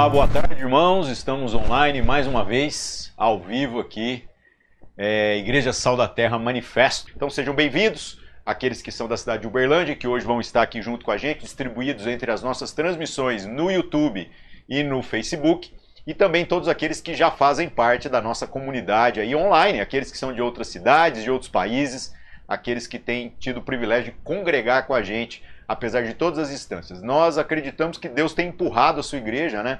Olá, boa tarde, irmãos. Estamos online mais uma vez, ao vivo aqui, é, Igreja Sal da Terra Manifesto. Então sejam bem-vindos, aqueles que são da cidade de Uberlândia, que hoje vão estar aqui junto com a gente, distribuídos entre as nossas transmissões no YouTube e no Facebook, e também todos aqueles que já fazem parte da nossa comunidade aí online, aqueles que são de outras cidades, de outros países, aqueles que têm tido o privilégio de congregar com a gente apesar de todas as instâncias. Nós acreditamos que Deus tem empurrado a sua igreja, né,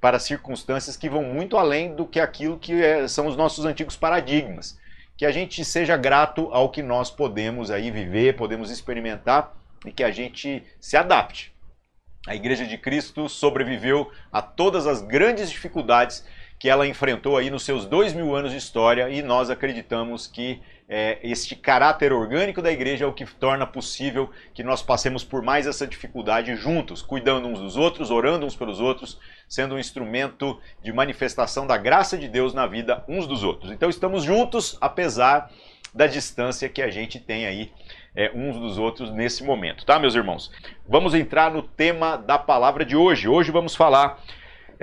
para circunstâncias que vão muito além do que aquilo que é, são os nossos antigos paradigmas. Que a gente seja grato ao que nós podemos aí viver, podemos experimentar e que a gente se adapte. A Igreja de Cristo sobreviveu a todas as grandes dificuldades que ela enfrentou aí nos seus dois mil anos de história e nós acreditamos que é, este caráter orgânico da igreja é o que torna possível que nós passemos por mais essa dificuldade juntos, cuidando uns dos outros, orando uns pelos outros, sendo um instrumento de manifestação da graça de Deus na vida uns dos outros. Então estamos juntos, apesar da distância que a gente tem aí é, uns dos outros nesse momento, tá, meus irmãos? Vamos entrar no tema da palavra de hoje. Hoje vamos falar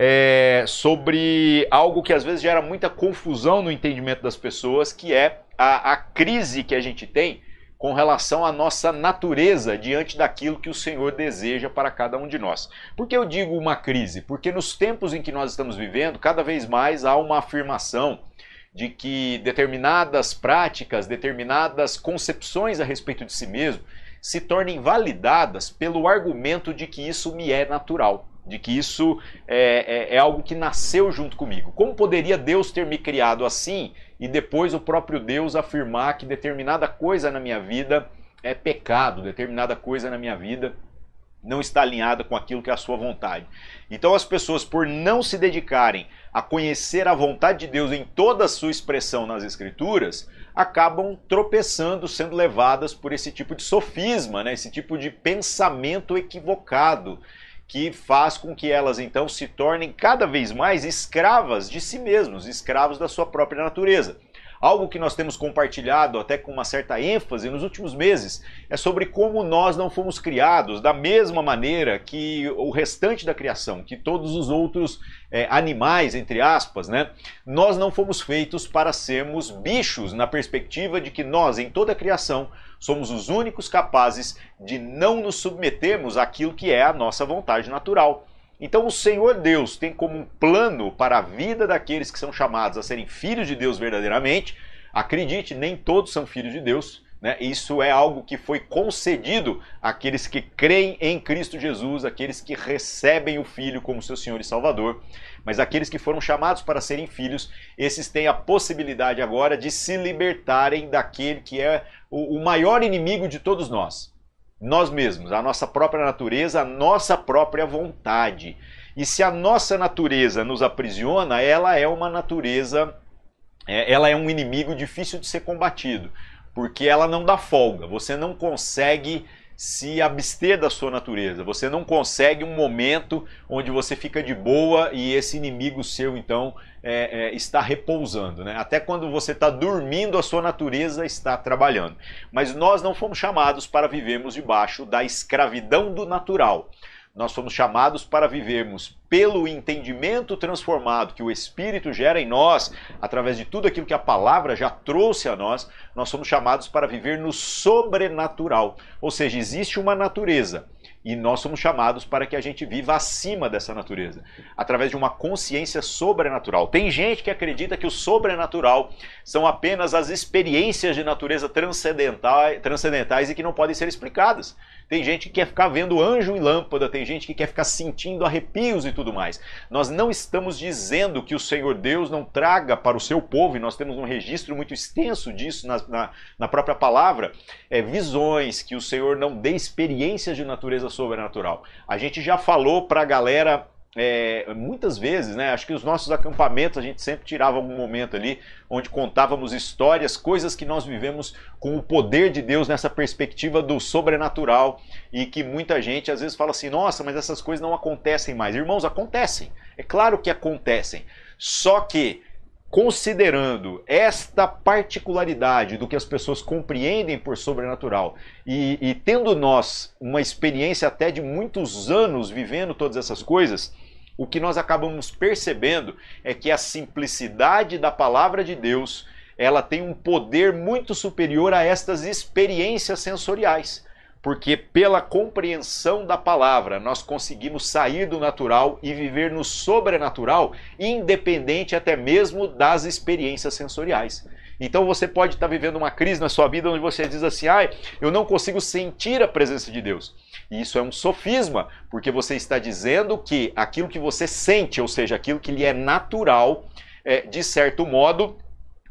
é, sobre algo que às vezes gera muita confusão no entendimento das pessoas, que é a, a crise que a gente tem com relação à nossa natureza diante daquilo que o Senhor deseja para cada um de nós. Por que eu digo uma crise? Porque nos tempos em que nós estamos vivendo, cada vez mais há uma afirmação de que determinadas práticas, determinadas concepções a respeito de si mesmo se tornem validadas pelo argumento de que isso me é natural de que isso é, é, é, algo que nasceu junto comigo. Como poderia Deus ter me criado assim e depois o próprio Deus afirmar que determinada coisa na minha vida é pecado, determinada coisa na minha vida não está alinhada com aquilo que é a sua vontade. Então as pessoas, por não se dedicarem a conhecer a vontade de Deus em toda a sua expressão nas Escrituras, acabam tropeçando, sendo levadas por esse tipo de sofisma, né? esse tipo de pensamento equivocado que faz com que elas então se tornem cada vez mais escravas de si mesmos, escravos da sua própria natureza. Algo que nós temos compartilhado até com uma certa ênfase nos últimos meses é sobre como nós não fomos criados da mesma maneira que o restante da criação, que todos os outros é, animais, entre aspas, né? Nós não fomos feitos para sermos bichos, na perspectiva de que nós, em toda a criação, somos os únicos capazes de não nos submetermos àquilo que é a nossa vontade natural. Então o Senhor Deus tem como um plano para a vida daqueles que são chamados a serem filhos de Deus verdadeiramente. Acredite, nem todos são filhos de Deus. Né? Isso é algo que foi concedido àqueles que creem em Cristo Jesus, aqueles que recebem o Filho como seu Senhor e Salvador. Mas aqueles que foram chamados para serem filhos, esses têm a possibilidade agora de se libertarem daquele que é o, maior inimigo de todos nós, nós mesmos, a nossa própria natureza, a nossa própria vontade. E se a nossa natureza nos aprisiona, ela é uma natureza, é, ela é um inimigo difícil de ser combatido, porque ela não dá folga. Você não consegue se abster da sua natureza. Você não consegue um momento onde você fica de boa e esse inimigo seu, então, é, é, está repousando. Né? Até quando você está dormindo, a sua natureza está trabalhando. Mas nós não fomos chamados para vivermos debaixo da escravidão do natural. Nós fomos chamados para vivermos pelo entendimento transformado que o Espírito gera em nós, através de tudo aquilo que a palavra já trouxe a nós, nós somos chamados para viver no sobrenatural. Ou seja, existe uma natureza e nós somos chamados para que a gente viva acima dessa natureza, através de uma consciência sobrenatural. Tem gente que acredita que o sobrenatural são apenas as experiências de natureza transcendentais, transcendentais e que não podem ser explicadas. Tem gente que quer ficar vendo anjo e lâmpada, tem gente que quer ficar sentindo arrepios e tudo mais. Nós não estamos dizendo que o Senhor Deus não traga para o seu povo, e nós temos um registro muito extenso disso na, na, na própria palavra, é, visões, que o Senhor não dê experiências de natureza sobrenatural. A gente já falou para a galera é, muitas vezes, né? Acho que os nossos acampamentos a gente sempre tirava algum momento ali onde contávamos histórias, coisas que nós vivemos com o poder de Deus nessa perspectiva do sobrenatural e que muita gente às vezes fala assim: nossa, mas essas coisas não acontecem mais. Irmãos, acontecem. É claro que acontecem. Só que considerando esta particularidade do que as pessoas compreendem por sobrenatural e, e, tendo nós uma experiência até de muitos anos vivendo todas essas coisas, o que nós acabamos percebendo é que a simplicidade da palavra de Deus, ela tem um poder muito superior a estas experiências sensoriais porque pela compreensão da palavra nós conseguimos sair do natural e viver no sobrenatural, independente até mesmo das experiências sensoriais. Então você pode estar vivendo uma crise na sua vida onde você diz assim: ah, eu não consigo sentir a presença de Deus. E isso é um sofisma, porque você está dizendo que aquilo que você sente, ou seja, aquilo que lhe é natural, é, de certo modo,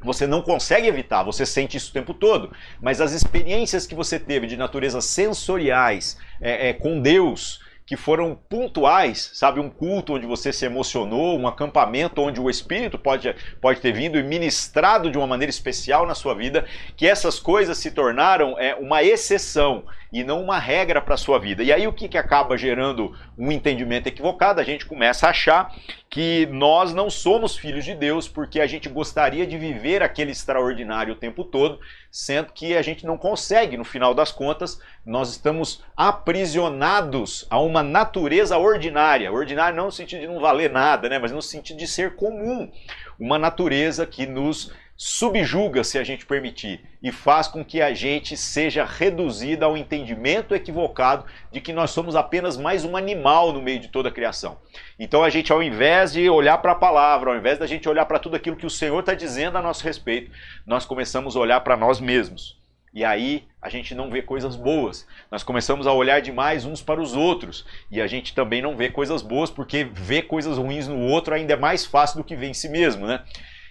você não consegue evitar, você sente isso o tempo todo. Mas as experiências que você teve de natureza sensoriais é, é, com Deus, que foram pontuais, sabe? Um culto onde você se emocionou, um acampamento onde o Espírito pode, pode ter vindo e ministrado de uma maneira especial na sua vida, que essas coisas se tornaram é, uma exceção e não uma regra para a sua vida. E aí o que, que acaba gerando um entendimento equivocado? A gente começa a achar que nós não somos filhos de Deus porque a gente gostaria de viver aquele extraordinário o tempo todo, sendo que a gente não consegue, no final das contas, nós estamos aprisionados a uma natureza ordinária. Ordinária não no sentido de não valer nada, né? mas no sentido de ser comum. Uma natureza que nos subjuga, se a gente permitir, e faz com que a gente seja reduzida ao entendimento equivocado de que nós somos apenas mais um animal no meio de toda a criação. Então a gente, ao invés de olhar para a palavra, ao invés da gente olhar para tudo aquilo que o Senhor está dizendo a nosso respeito, nós começamos a olhar para nós mesmos. E aí a gente não vê coisas boas. Nós começamos a olhar demais uns para os outros. E a gente também não vê coisas boas, porque ver coisas ruins no outro ainda é mais fácil do que ver em si mesmo, né?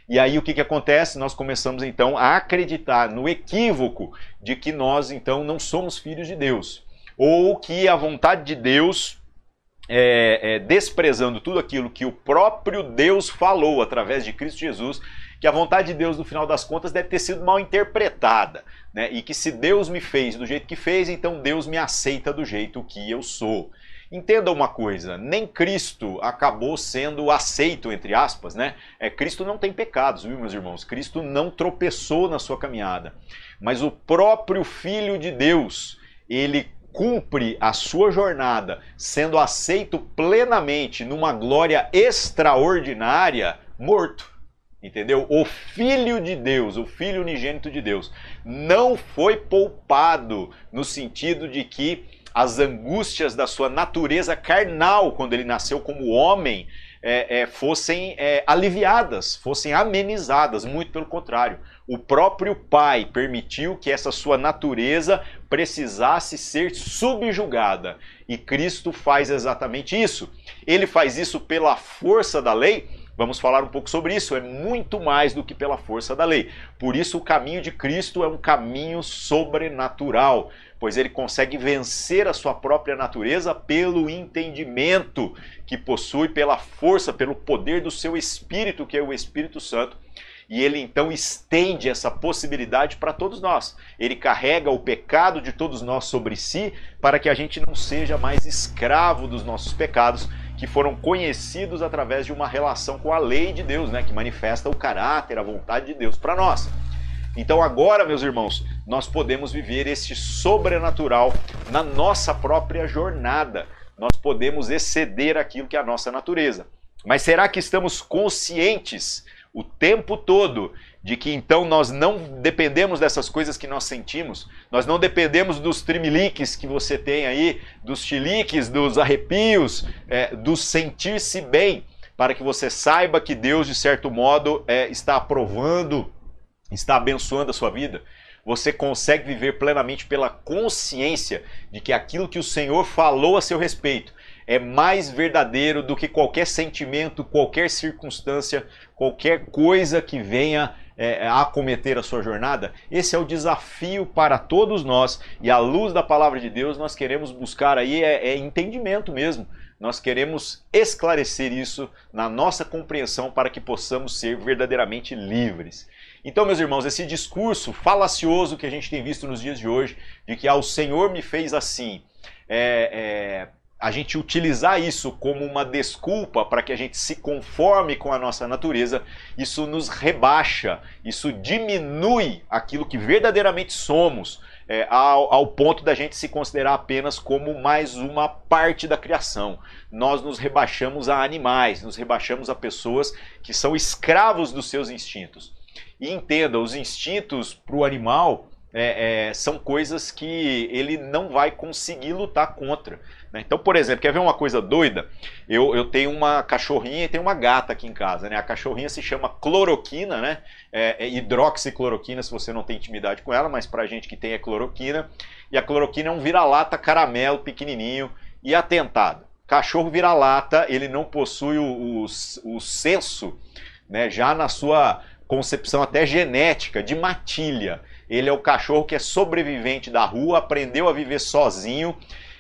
E aí o que, que acontece? Nós começamos então a acreditar no equívoco de que nós então não somos filhos de Deus. Ou que a vontade de Deus, é, é, desprezando tudo aquilo que o próprio Deus falou através de Cristo Jesus, que a vontade de Deus, no final das contas, deve ter sido mal interpretada. Né? E que se Deus me fez do jeito que fez, então Deus me aceita do jeito que eu sou. Entenda uma coisa, nem Cristo acabou sendo aceito, entre aspas, né? É, Cristo não tem pecados, viu, meus irmãos? Cristo não tropeçou na sua caminhada. Mas o próprio Filho de Deus, ele cumpre a sua jornada sendo aceito plenamente numa glória extraordinária, morto. Entendeu? O Filho de Deus, o Filho unigênito de Deus, não foi poupado no sentido de que as angústias da sua natureza carnal, quando ele nasceu como homem, é, é, fossem é, aliviadas, fossem amenizadas, muito pelo contrário. O próprio Pai permitiu que essa sua natureza precisasse ser subjugada. E Cristo faz exatamente isso. Ele faz isso pela força da lei, Vamos falar um pouco sobre isso. É muito mais do que pela força da lei. Por isso, o caminho de Cristo é um caminho sobrenatural pois ele consegue vencer a sua própria natureza pelo entendimento que possui, pela força, pelo poder do seu Espírito, que é o Espírito Santo. E ele então estende essa possibilidade para todos nós. Ele carrega o pecado de todos nós sobre si para que a gente não seja mais escravo dos nossos pecados, que foram conhecidos através de uma relação com a lei de Deus, né, que manifesta o caráter, a vontade de Deus para nós. Então agora, meus irmãos, nós podemos viver este sobrenatural na nossa própria jornada. Nós podemos exceder aquilo que é a nossa natureza. Mas será que estamos conscientes o tempo todo de que então nós não dependemos dessas coisas que nós sentimos, nós não dependemos dos trimiliques que você tem aí, dos chiliques, dos arrepios, é, do sentir-se bem, para que você saiba que Deus, de certo modo, é, está aprovando está abençoando a sua vida, você consegue viver plenamente pela consciência de que aquilo que o Senhor falou a seu respeito é mais verdadeiro do que qualquer sentimento, qualquer circunstância, qualquer coisa que venha é, a acometer a sua jornada. Esse é o desafio para todos nós e à luz da palavra de Deus nós queremos buscar aí é, é entendimento mesmo. Nós queremos esclarecer isso na nossa compreensão para que possamos ser verdadeiramente livres. Então, meus irmãos, esse discurso falacioso que a gente tem visto nos dias de hoje, de que ah, o Senhor me fez assim, é, é, a gente utilizar isso como uma desculpa para que a gente se conforme com a nossa natureza, isso nos rebaixa, isso diminui aquilo que verdadeiramente somos é, ao, ao ponto da gente se considerar apenas como mais uma parte da criação. Nós nos rebaixamos a animais, nos rebaixamos a pessoas que são escravos dos seus instintos. E entenda, os instintos para o animal é, é, são coisas que ele não vai conseguir lutar contra. Né? Então, por exemplo, quer ver uma coisa doida? Eu, eu tenho uma cachorrinha e tenho uma gata aqui em casa. Né? A cachorrinha se chama cloroquina, né? É, é hidroxicloroquina, se você não tem intimidade com ela, mas pra gente que tem é cloroquina. E a cloroquina é um vira-lata caramelo pequenininho e atentado. Cachorro vira-lata, ele não possui o, o, o senso, né, já na sua concepção até genética, de matilha. Ele é o cachorro que é sobrevivente da rua, aprendeu a viver sozinho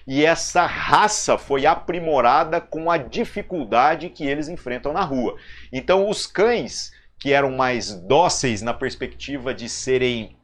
e essa raça foi aprimorada com a dificuldade que eles enfrentam na rua. Então, os cães que eram mais dóceis na perspectiva de serem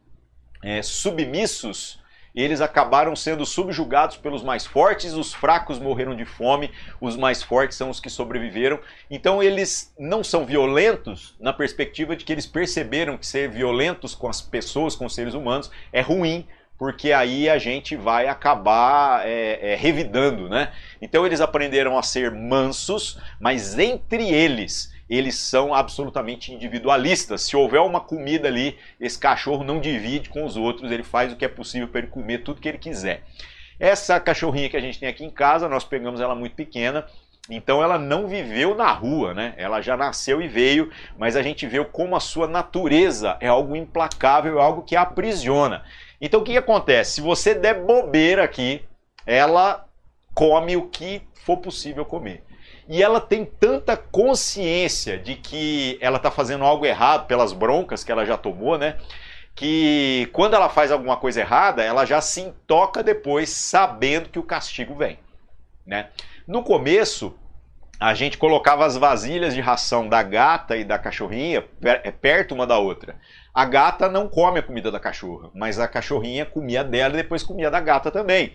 é, submissos, eles acabaram sendo subjugados pelos mais fortes, os fracos morreram de fome, os mais fortes são os que sobreviveram. Então eles não são violentos na perspectiva de que eles perceberam que ser violentos com as pessoas, com os seres humanos, é ruim, porque aí a gente vai acabar é, é, revidando, né? Então eles aprenderam a ser mansos, mas entre eles eles são absolutamente individualistas. Se houver uma comida ali, esse cachorro não divide com os outros, ele faz o que é possível para ele comer tudo que ele quiser. Essa cachorrinha que a gente tem aqui em casa, nós pegamos ela muito pequena, então ela não viveu na rua, né? Ela já nasceu e veio, mas a gente vê como a sua natureza é algo implacável, é algo que aprisiona. Então o que, que acontece? Se você der bobeira aqui, ela come o que for possível comer. E ela tem tanta consciência de que ela está fazendo algo errado pelas broncas que ela já tomou, né? Que quando ela faz alguma coisa errada, ela já se intoca depois, sabendo que o castigo vem, né? No começo, a gente colocava as vasilhas de ração da gata e da cachorrinha perto uma da outra. A gata não come a comida da cachorra, mas a cachorrinha comia dela e depois comia da gata também.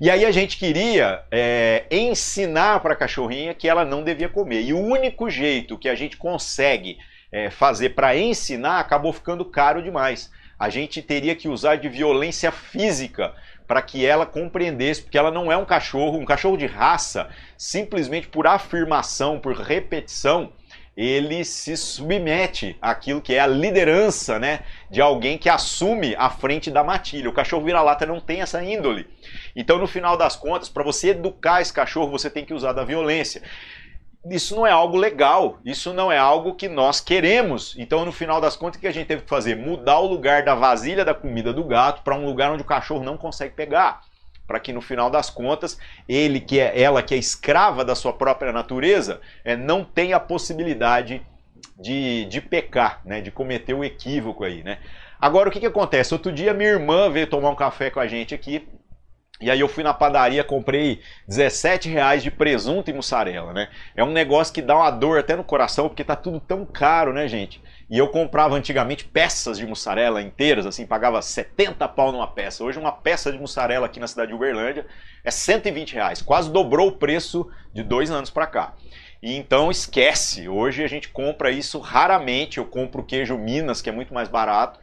E aí a gente queria é, ensinar para a cachorrinha que ela não devia comer. E o único jeito que a gente consegue é, fazer para ensinar acabou ficando caro demais. A gente teria que usar de violência física para que ela compreendesse, porque ela não é um cachorro, um cachorro de raça, simplesmente por afirmação, por repetição, ele se submete àquilo que é a liderança né, de alguém que assume a frente da matilha. O cachorro vira-lata não tem essa índole. Então, no final das contas, para você educar esse cachorro, você tem que usar da violência. Isso não é algo legal, isso não é algo que nós queremos. Então, no final das contas, o que a gente teve que fazer? Mudar o lugar da vasilha da comida do gato para um lugar onde o cachorro não consegue pegar para que no final das contas ele que é ela que é escrava da sua própria natureza é, não tenha a possibilidade de, de pecar, né, de cometer o equívoco aí, né? Agora o que, que acontece? Outro dia minha irmã veio tomar um café com a gente aqui e aí eu fui na padaria, comprei 17 reais de presunto e mussarela, né? É um negócio que dá uma dor até no coração, porque tá tudo tão caro, né, gente? E eu comprava antigamente peças de mussarela inteiras, assim, pagava 70 pau numa peça. Hoje uma peça de mussarela aqui na cidade de Uberlândia é 120 reais, quase dobrou o preço de dois anos para cá. E então esquece, hoje a gente compra isso raramente, eu compro queijo Minas, que é muito mais barato,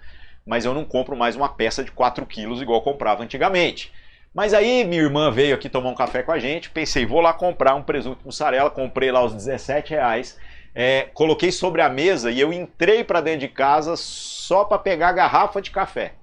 mas eu não compro mais uma peça de 4 quilos igual comprava antigamente. Mas aí minha irmã veio aqui tomar um café com a gente, pensei, vou lá comprar um presunto mussarela, comprei lá os 17 reais é, coloquei sobre a mesa e eu entrei para dentro de casa só para pegar a garrafa de café.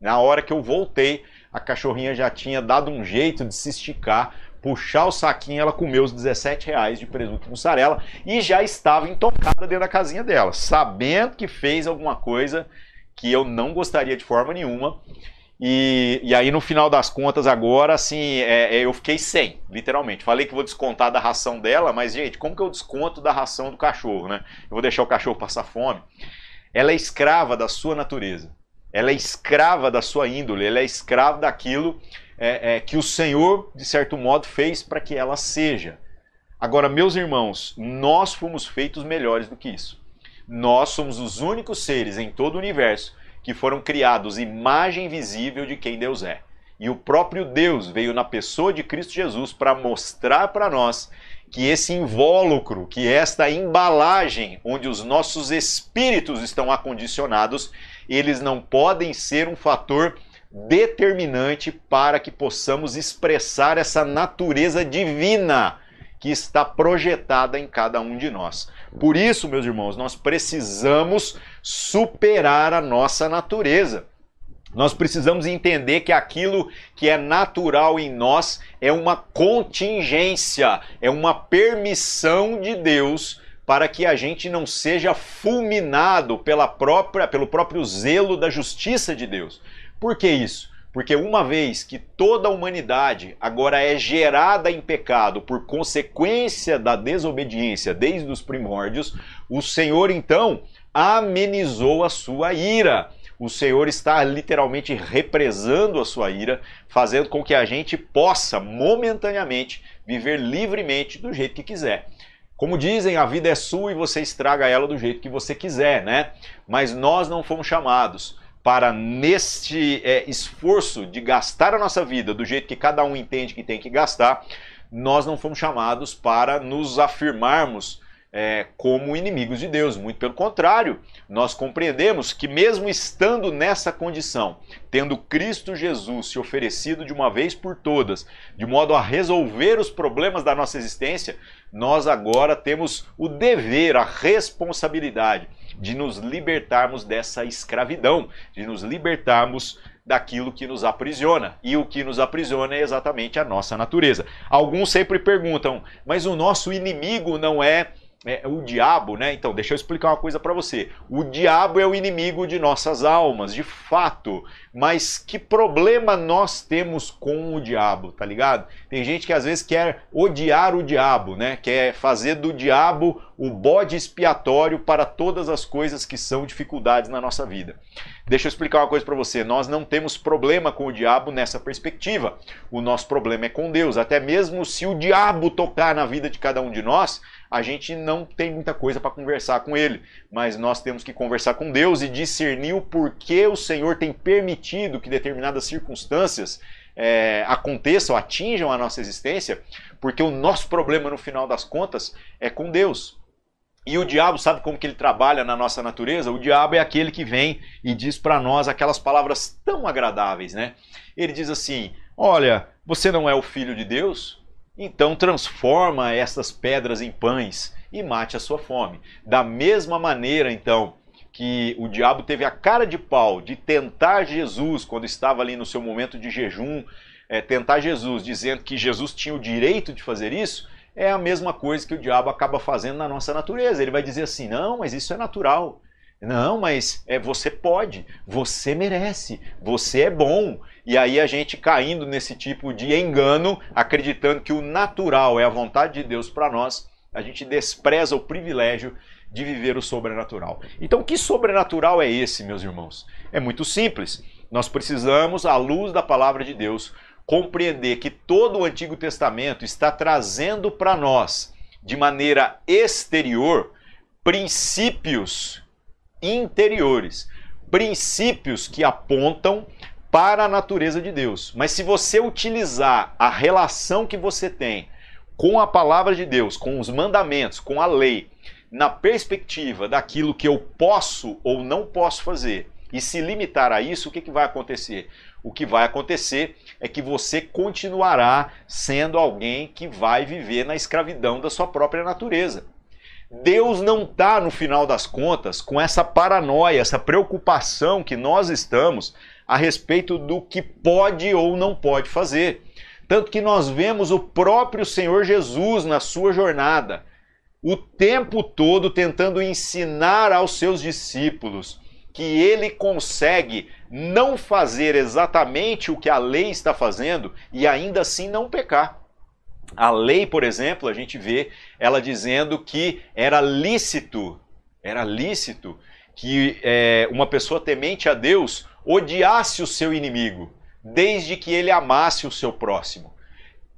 Na hora que eu voltei, a cachorrinha já tinha dado um jeito de se esticar, puxar o saquinho, ela comeu os 17 reais de presunto mussarela e já estava intocada dentro da casinha dela, sabendo que fez alguma coisa que eu não gostaria de forma nenhuma. E, e aí, no final das contas, agora, assim, é, é, eu fiquei sem, literalmente. Falei que vou descontar da ração dela, mas, gente, como que eu desconto da ração do cachorro, né? Eu vou deixar o cachorro passar fome. Ela é escrava da sua natureza. Ela é escrava da sua índole. Ela é escrava daquilo é, é que o Senhor, de certo modo, fez para que ela seja. Agora, meus irmãos, nós fomos feitos melhores do que isso. Nós somos os únicos seres em todo o universo que foram criados imagem visível de quem Deus é. E o próprio Deus veio na pessoa de Cristo Jesus para mostrar para nós que esse invólucro, que esta embalagem onde os nossos espíritos estão acondicionados, eles não podem ser um fator determinante para que possamos expressar essa natureza divina que está projetada em cada um de nós. Por isso, meus irmãos, nós precisamos superar a nossa natureza. Nós precisamos entender que aquilo que é natural em nós é uma contingência, é uma permissão de Deus para que a gente não seja fulminado pela própria, pelo próprio zelo da justiça de Deus. Por que isso? Porque uma vez que toda a humanidade agora é gerada em pecado por consequência da desobediência desde os primórdios, o Senhor então amenizou a sua ira. O Senhor está literalmente represando a sua ira, fazendo com que a gente possa momentaneamente viver livremente do jeito que quiser. Como dizem, a vida é sua e você estraga ela do jeito que você quiser, né? Mas nós não fomos chamados para, neste é, esforço de gastar a nossa vida do jeito que cada um entende que tem que gastar, nós não fomos chamados para nos afirmarmos é, como inimigos de Deus. Muito pelo contrário, nós compreendemos que, mesmo estando nessa condição, tendo Cristo Jesus se oferecido de uma vez por todas, de modo a resolver os problemas da nossa existência, nós agora temos o dever, a responsabilidade de nos libertarmos dessa escravidão, de nos libertarmos daquilo que nos aprisiona. E o que nos aprisiona é exatamente a nossa natureza. Alguns sempre perguntam, mas o nosso inimigo não é é, o diabo, né? Então, deixa eu explicar uma coisa para você. O diabo é o inimigo de nossas almas, de fato. Mas que problema nós temos com o diabo, tá ligado? Tem gente que às vezes quer odiar o diabo, né? Quer fazer do diabo o bode expiatório para todas as coisas que são dificuldades na nossa vida. Deixa eu explicar uma coisa para você. Nós não temos problema com o diabo nessa perspectiva. O nosso problema é com Deus. Até mesmo se o diabo tocar na vida de cada um de nós, a gente não tem muita coisa para conversar com ele, mas nós temos que conversar com Deus e discernir o porquê o Senhor tem permitido que determinadas circunstâncias é, aconteçam, atinjam a nossa existência, porque o nosso problema no final das contas é com Deus. E o diabo sabe como que ele trabalha na nossa natureza? O diabo é aquele que vem e diz para nós aquelas palavras tão agradáveis, né? Ele diz assim: "Olha, você não é o filho de Deus? Então transforma essas pedras em pães e mate a sua fome. Da mesma maneira, então, que o diabo teve a cara de pau de tentar Jesus quando estava ali no seu momento de jejum, é, tentar Jesus, dizendo que Jesus tinha o direito de fazer isso, é a mesma coisa que o diabo acaba fazendo na nossa natureza. Ele vai dizer assim: não, mas isso é natural. Não, mas é, você pode, você merece, você é bom. E aí a gente caindo nesse tipo de engano, acreditando que o natural é a vontade de Deus para nós, a gente despreza o privilégio de viver o sobrenatural. Então, que sobrenatural é esse, meus irmãos? É muito simples. Nós precisamos, à luz da palavra de Deus, compreender que todo o Antigo Testamento está trazendo para nós, de maneira exterior, princípios interiores, princípios que apontam para a natureza de Deus. Mas se você utilizar a relação que você tem com a palavra de Deus, com os mandamentos, com a lei, na perspectiva daquilo que eu posso ou não posso fazer, e se limitar a isso, o que, que vai acontecer? O que vai acontecer é que você continuará sendo alguém que vai viver na escravidão da sua própria natureza. Deus não está, no final das contas, com essa paranoia, essa preocupação que nós estamos a respeito do que pode ou não pode fazer. Tanto que nós vemos o próprio Senhor Jesus na sua jornada, o tempo todo tentando ensinar aos seus discípulos que ele consegue não fazer exatamente o que a lei está fazendo e ainda assim não pecar. A lei, por exemplo, a gente vê ela dizendo que era lícito, era lícito que é, uma pessoa temente a Deus odiasse o seu inimigo, desde que ele amasse o seu próximo.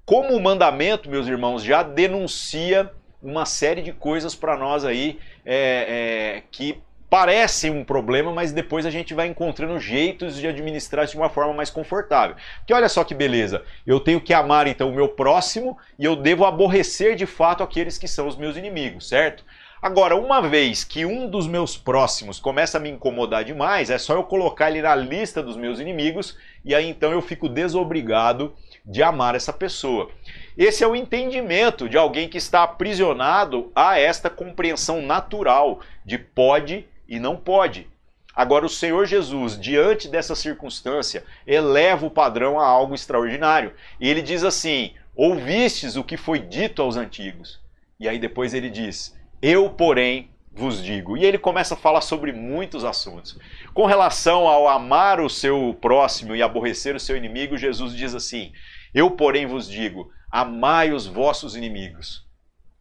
Como o mandamento, meus irmãos, já denuncia uma série de coisas para nós aí é, é, que parecem um problema, mas depois a gente vai encontrando jeitos de administrar isso de uma forma mais confortável. Que olha só que beleza, eu tenho que amar então o meu próximo e eu devo aborrecer de fato aqueles que são os meus inimigos, certo? Agora, uma vez que um dos meus próximos começa a me incomodar demais, é só eu colocar ele na lista dos meus inimigos e aí então eu fico desobrigado de amar essa pessoa. Esse é o entendimento de alguém que está aprisionado a esta compreensão natural de pode e não pode. Agora, o Senhor Jesus, diante dessa circunstância, eleva o padrão a algo extraordinário. E ele diz assim: Ouvistes o que foi dito aos antigos. E aí depois ele diz: Eu, porém, vos digo. E ele começa a falar sobre muitos assuntos. Com relação ao amar o seu próximo e aborrecer o seu inimigo, Jesus diz assim: Eu, porém, vos digo: amai os vossos inimigos,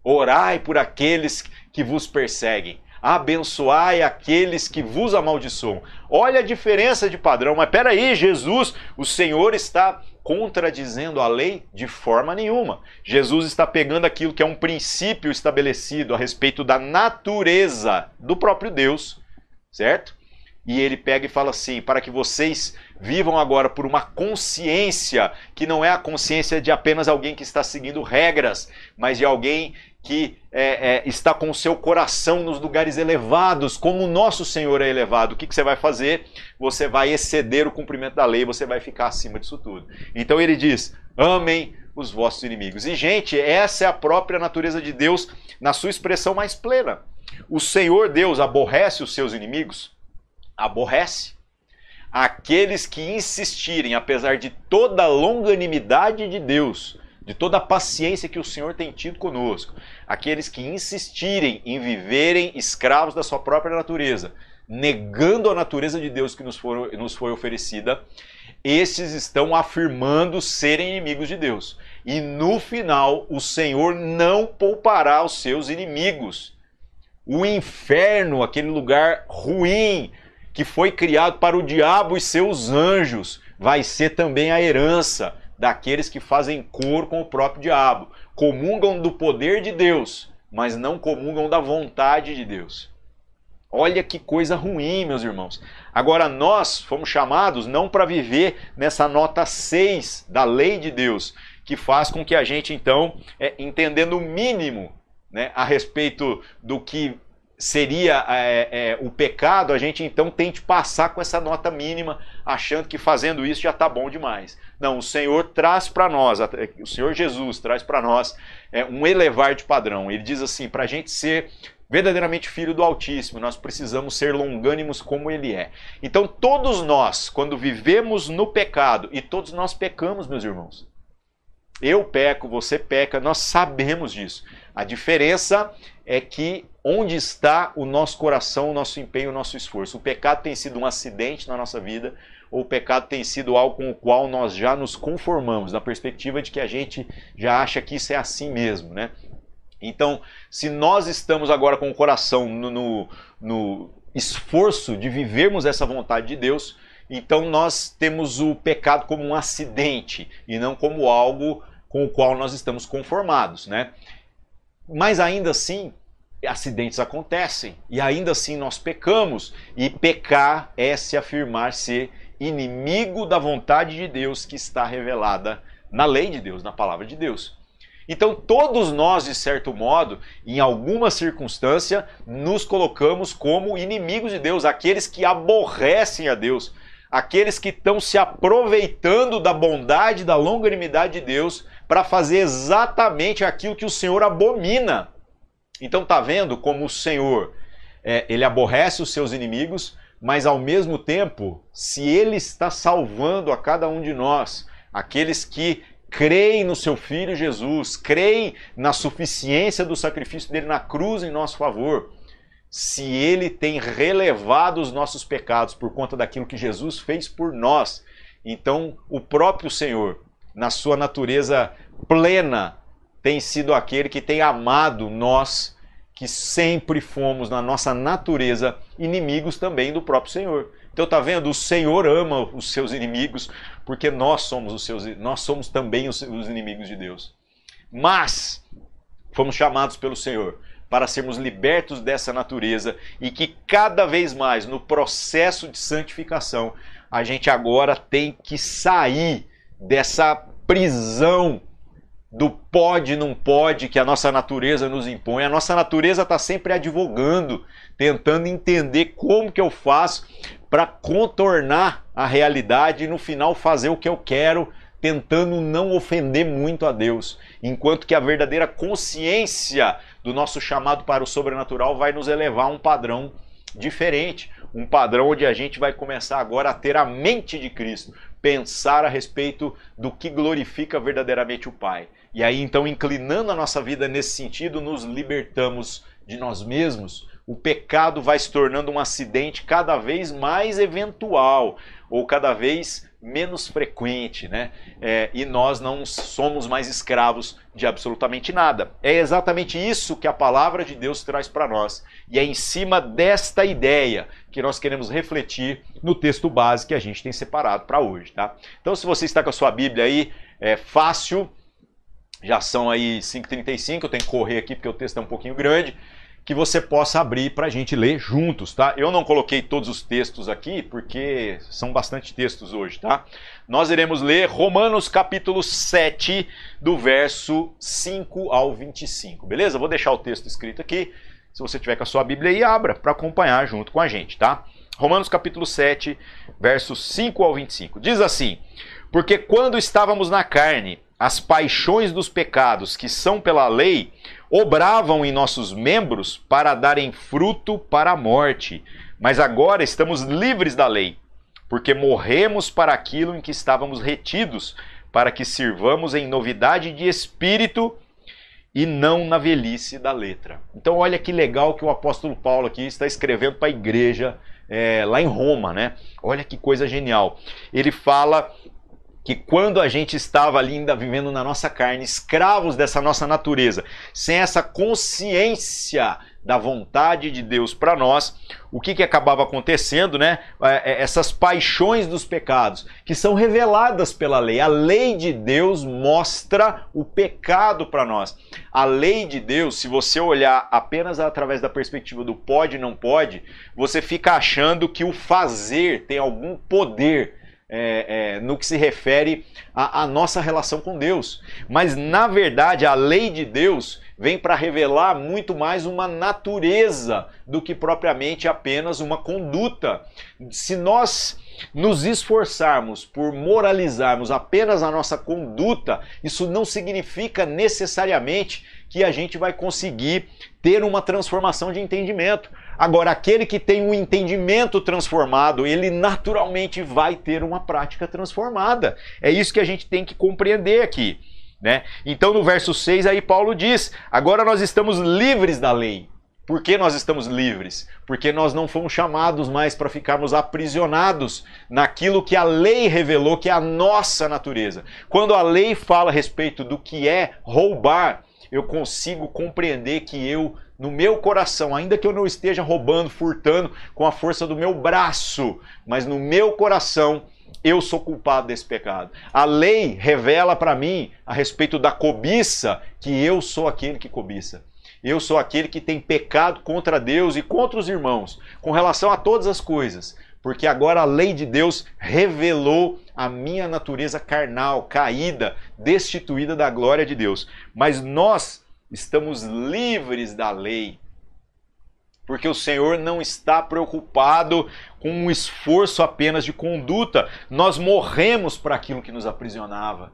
orai por aqueles que vos perseguem, abençoai aqueles que vos amaldiçoam. Olha a diferença de padrão, mas peraí, Jesus, o Senhor está contradizendo a lei de forma nenhuma. Jesus está pegando aquilo que é um princípio estabelecido a respeito da natureza do próprio Deus, certo? E ele pega e fala assim: para que vocês vivam agora por uma consciência que não é a consciência de apenas alguém que está seguindo regras, mas de alguém que é, é, está com o seu coração nos lugares elevados, como o nosso Senhor é elevado. O que, que você vai fazer? Você vai exceder o cumprimento da lei, você vai ficar acima disso tudo. Então ele diz: amem os vossos inimigos. E, gente, essa é a própria natureza de Deus na sua expressão mais plena. O Senhor Deus aborrece os seus inimigos? Aborrece. Aqueles que insistirem, apesar de toda a longanimidade de Deus, de toda a paciência que o Senhor tem tido conosco, aqueles que insistirem em viverem escravos da sua própria natureza, negando a natureza de Deus que nos, for, nos foi oferecida, esses estão afirmando serem inimigos de Deus. E no final, o Senhor não poupará os seus inimigos. O inferno, aquele lugar ruim que foi criado para o diabo e seus anjos, vai ser também a herança daqueles que fazem cor com o próprio diabo. Comungam do poder de Deus, mas não comungam da vontade de Deus. Olha que coisa ruim, meus irmãos. Agora, nós fomos chamados não para viver nessa nota 6 da lei de Deus, que faz com que a gente, então, é, entendendo o mínimo né, a respeito do que seria é, é, o pecado, a gente então tente passar com essa nota mínima, achando que fazendo isso já está bom demais. Não, o Senhor traz para nós, o Senhor Jesus traz para nós é, um elevar de padrão. Ele diz assim: para a gente ser verdadeiramente filho do Altíssimo, nós precisamos ser longânimos como Ele é. Então, todos nós, quando vivemos no pecado, e todos nós pecamos, meus irmãos. Eu peco, você peca, nós sabemos disso. A diferença é que onde está o nosso coração, o nosso empenho, o nosso esforço. O pecado tem sido um acidente na nossa vida, ou o pecado tem sido algo com o qual nós já nos conformamos, na perspectiva de que a gente já acha que isso é assim mesmo, né? Então, se nós estamos agora com o coração no, no, no esforço de vivermos essa vontade de Deus, então nós temos o pecado como um acidente e não como algo com o qual nós estamos conformados, né? Mas ainda assim, acidentes acontecem e ainda assim nós pecamos. E pecar é se afirmar ser inimigo da vontade de Deus que está revelada na lei de Deus, na palavra de Deus. Então, todos nós, de certo modo, em alguma circunstância, nos colocamos como inimigos de Deus, aqueles que aborrecem a Deus, aqueles que estão se aproveitando da bondade, da longanimidade de Deus para fazer exatamente aquilo que o Senhor abomina. Então tá vendo como o Senhor é, ele aborrece os seus inimigos, mas ao mesmo tempo, se ele está salvando a cada um de nós, aqueles que creem no seu filho Jesus, creem na suficiência do sacrifício dele na cruz em nosso favor, se ele tem relevado os nossos pecados por conta daquilo que Jesus fez por nós, então o próprio Senhor, na sua natureza plena, tem sido aquele que tem amado nós, que sempre fomos, na nossa natureza, inimigos também do próprio Senhor. Então tá vendo? O Senhor ama os seus inimigos, porque nós somos os seus, nós somos também os, os inimigos de Deus. Mas fomos chamados pelo Senhor para sermos libertos dessa natureza e que cada vez mais no processo de santificação a gente agora tem que sair dessa prisão do pode, não pode, que a nossa natureza nos impõe. A nossa natureza está sempre advogando, tentando entender como que eu faço para contornar a realidade e no final fazer o que eu quero, tentando não ofender muito a Deus. Enquanto que a verdadeira consciência do nosso chamado para o sobrenatural vai nos elevar a um padrão diferente, um padrão onde a gente vai começar agora a ter a mente de Cristo, pensar a respeito do que glorifica verdadeiramente o Pai. E aí, então, inclinando a nossa vida nesse sentido, nos libertamos de nós mesmos. O pecado vai se tornando um acidente cada vez mais eventual ou cada vez menos frequente, né? É, e nós não somos mais escravos de absolutamente nada. É exatamente isso que a palavra de Deus traz para nós. E é em cima desta ideia que nós queremos refletir no texto base que a gente tem separado para hoje, tá? Então, se você está com a sua Bíblia aí, é fácil já são aí 5h35, eu tenho que correr aqui porque o texto é um pouquinho grande, que você possa abrir para a gente ler juntos, tá? Eu não coloquei todos os textos aqui porque são bastante textos hoje, tá? Nós iremos ler Romanos capítulo 7, do verso 5 ao 25, beleza? Vou deixar o texto escrito aqui, se você tiver com a sua Bíblia aí, abra para acompanhar junto com a gente, tá? Romanos capítulo 7, versos 5 ao 25. Diz assim: Porque quando estávamos na carne, as paixões dos pecados que são pela lei obravam em nossos membros para darem fruto para a morte. Mas agora estamos livres da lei, porque morremos para aquilo em que estávamos retidos, para que sirvamos em novidade de espírito e não na velhice da letra. Então, olha que legal que o apóstolo Paulo aqui está escrevendo para a igreja é, lá em Roma, né? Olha que coisa genial. Ele fala que quando a gente estava ali ainda vivendo na nossa carne, escravos dessa nossa natureza, sem essa consciência da vontade de Deus para nós, o que, que acabava acontecendo, né? É, é, essas paixões dos pecados, que são reveladas pela lei. A lei de Deus mostra o pecado para nós. A lei de Deus, se você olhar apenas através da perspectiva do pode e não pode, você fica achando que o fazer tem algum poder é, é, no que se refere à, nossa relação com Deus. Mas, na verdade, a lei de Deus vem para revelar muito mais uma natureza do que propriamente apenas uma conduta. Se nós nos esforçarmos por moralizarmos apenas a nossa conduta, isso não significa necessariamente que a gente vai conseguir ter uma transformação de entendimento. Agora, aquele que tem um entendimento transformado, ele naturalmente vai ter uma prática transformada. É isso que a gente tem que compreender aqui. Né? Então, no verso 6, aí Paulo diz: agora nós estamos livres da lei. Por que nós estamos livres? Porque nós não fomos chamados mais para ficarmos aprisionados naquilo que a lei revelou que é a nossa natureza. Quando a lei fala a respeito do que é roubar, eu consigo compreender que eu no meu coração, ainda que eu não esteja roubando, furtando com a força do meu braço, mas no meu coração eu sou culpado desse pecado. A lei revela para mim a respeito da cobiça que eu sou aquele que cobiça. Eu sou aquele que tem pecado contra Deus e contra os irmãos, com relação a todas as coisas, porque agora a lei de Deus revelou a minha natureza carnal, caída, destituída da glória de Deus. Mas nós estamos livres da lei. Porque o Senhor não está preocupado com um esforço apenas de conduta. Nós morremos para aquilo que nos aprisionava.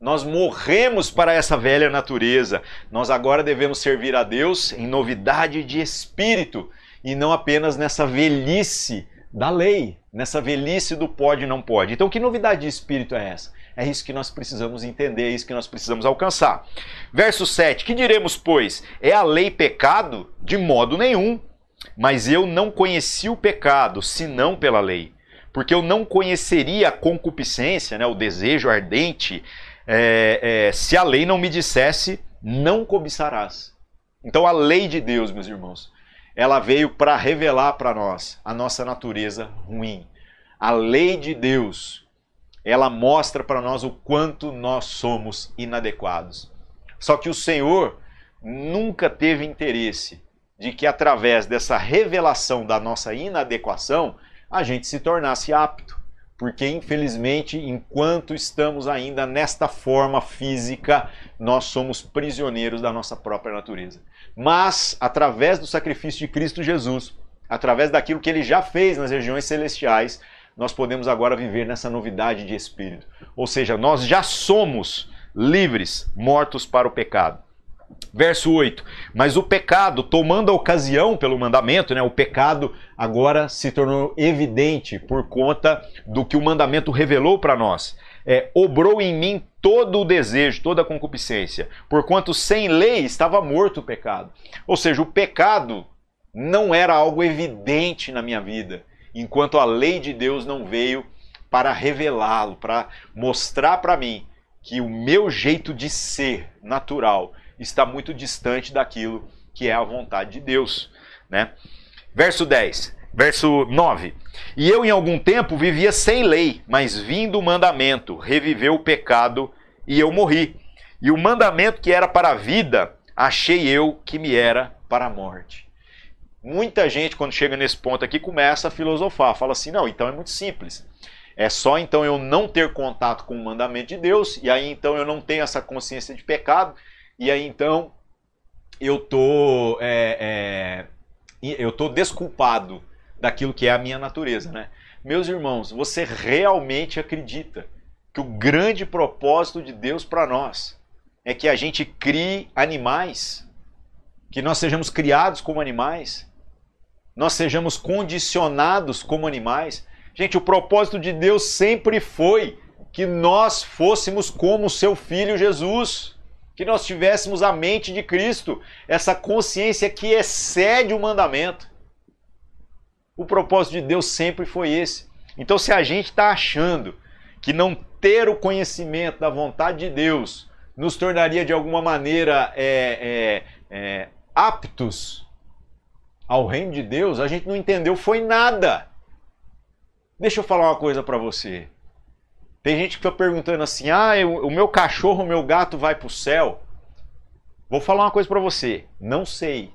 Nós morremos para essa velha natureza. Nós agora devemos servir a Deus em novidade de espírito e não apenas nessa velhice da lei, nessa velhice do pode e não pode. Então, que novidade de espírito é essa? É isso que nós precisamos entender, é isso que nós precisamos alcançar. Verso 7: Que diremos, pois? É a lei pecado? De modo nenhum. Mas eu não conheci o pecado, senão pela lei. Porque eu não conheceria a concupiscência, né, o desejo ardente, é, é, se a lei não me dissesse, não cobiçarás. Então a lei de Deus, meus irmãos, ela veio para revelar para nós a nossa natureza ruim. A lei de Deus ela mostra para nós o quanto nós somos inadequados. Só que o Senhor nunca teve interesse de que através dessa revelação da nossa inadequação a gente se tornasse apto. porque infelizmente, enquanto estamos ainda nesta forma física, nós somos prisioneiros da nossa própria natureza. Mas, através do sacrifício de Cristo Jesus, através daquilo que ele já fez nas regiões celestiais, nós podemos agora viver nessa novidade de espírito. Ou seja, nós já somos livres, mortos para o pecado. Verso 8. Mas o pecado, tomando a ocasião pelo mandamento, né, o pecado agora se tornou evidente por conta do que o mandamento revelou para nós. É, obrou em mim todo o desejo, toda a concupiscência, porquanto sem lei estava morto o pecado. Ou seja, o pecado não era algo evidente na minha vida, enquanto a lei de Deus não veio para revelá-lo, para mostrar para mim que o meu jeito de ser natural está muito distante daquilo que é a vontade de Deus, né? Verso 10, verso 9. E eu em algum tempo vivia sem lei, mas vindo o mandamento, reviveu o pecado e eu morri. E o mandamento que era para a vida, achei eu que me era para a morte. Muita gente, quando chega nesse ponto aqui, começa a filosofar. Fala assim: não, então é muito simples. É só então eu não ter contato com o mandamento de Deus, e aí então eu não tenho essa consciência de pecado, e aí então eu tô, é, é, eu tô desculpado daquilo que é a minha natureza, né? Meus irmãos, você realmente acredita que o grande propósito de Deus para nós é que a gente crie animais, que nós sejamos criados como animais, nós sejamos condicionados como animais? Gente, o propósito de Deus sempre foi que nós fôssemos como seu filho Jesus que nós tivéssemos a mente de Cristo, essa consciência que excede o mandamento. O propósito de Deus sempre foi esse. Então, se a gente está achando que não ter o conhecimento da vontade de Deus nos tornaria de alguma maneira é, é, é, aptos ao reino de Deus, a gente não entendeu foi nada. Deixa eu falar uma coisa para você. Tem gente que fica perguntando assim: ah, eu, o meu cachorro, o meu gato vai para o céu. Vou falar uma coisa para você: não sei.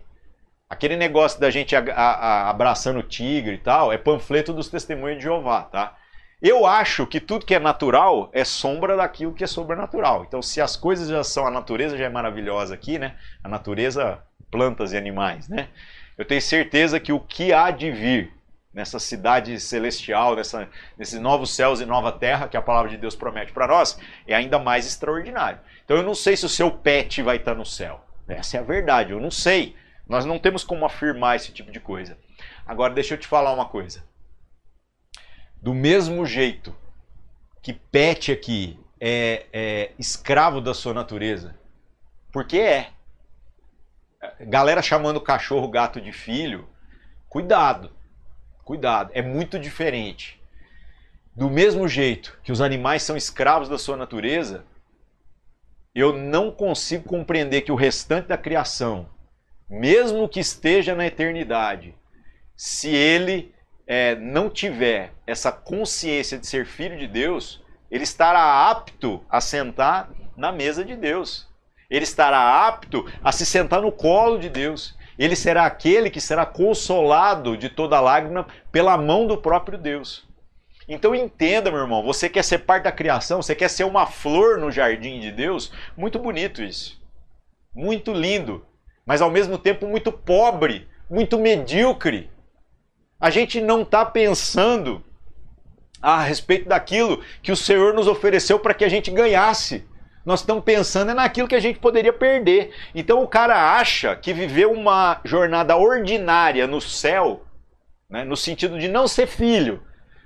Aquele negócio da gente a, a, a, abraçando o tigre e tal é panfleto dos testemunhos de Jeová, tá? Eu acho que tudo que é natural é sombra daquilo que é sobrenatural. Então, se as coisas já são, a natureza já é maravilhosa aqui, né? A natureza, plantas e animais, né? Eu tenho certeza que o que há de vir nessa cidade celestial, nessa, nesses novos céus e nova terra que a palavra de Deus promete para nós, é ainda mais extraordinário. Então eu não sei se o seu pet vai estar no céu. Essa é a verdade, eu não sei. Nós não temos como afirmar esse tipo de coisa. Agora deixa eu te falar uma coisa. Do mesmo jeito que pet aqui é, é escravo da sua natureza, porque é. Galera chamando cachorro, gato de filho, cuidado Cuidado, é muito diferente. Do mesmo jeito que os animais são escravos da sua natureza, eu não consigo compreender que o restante da criação, mesmo que esteja na eternidade, se ele é, não tiver essa consciência de ser filho de Deus, ele estará apto a sentar na mesa de Deus. Ele estará apto a se sentar no colo de Deus. Ele será aquele que será consolado de toda lágrima pela mão do próprio Deus. Então entenda, meu irmão, você quer ser parte da criação, você quer ser uma flor no jardim de Deus? Muito bonito isso. Muito lindo, mas ao mesmo tempo muito pobre, muito medíocre. A gente não está pensando a respeito daquilo que o Senhor nos ofereceu para que a gente ganhasse nós estamos pensando é naquilo que a gente poderia perder. Então o cara acha que viver uma jornada ordinária no céu, né, no sentido de não ser filho,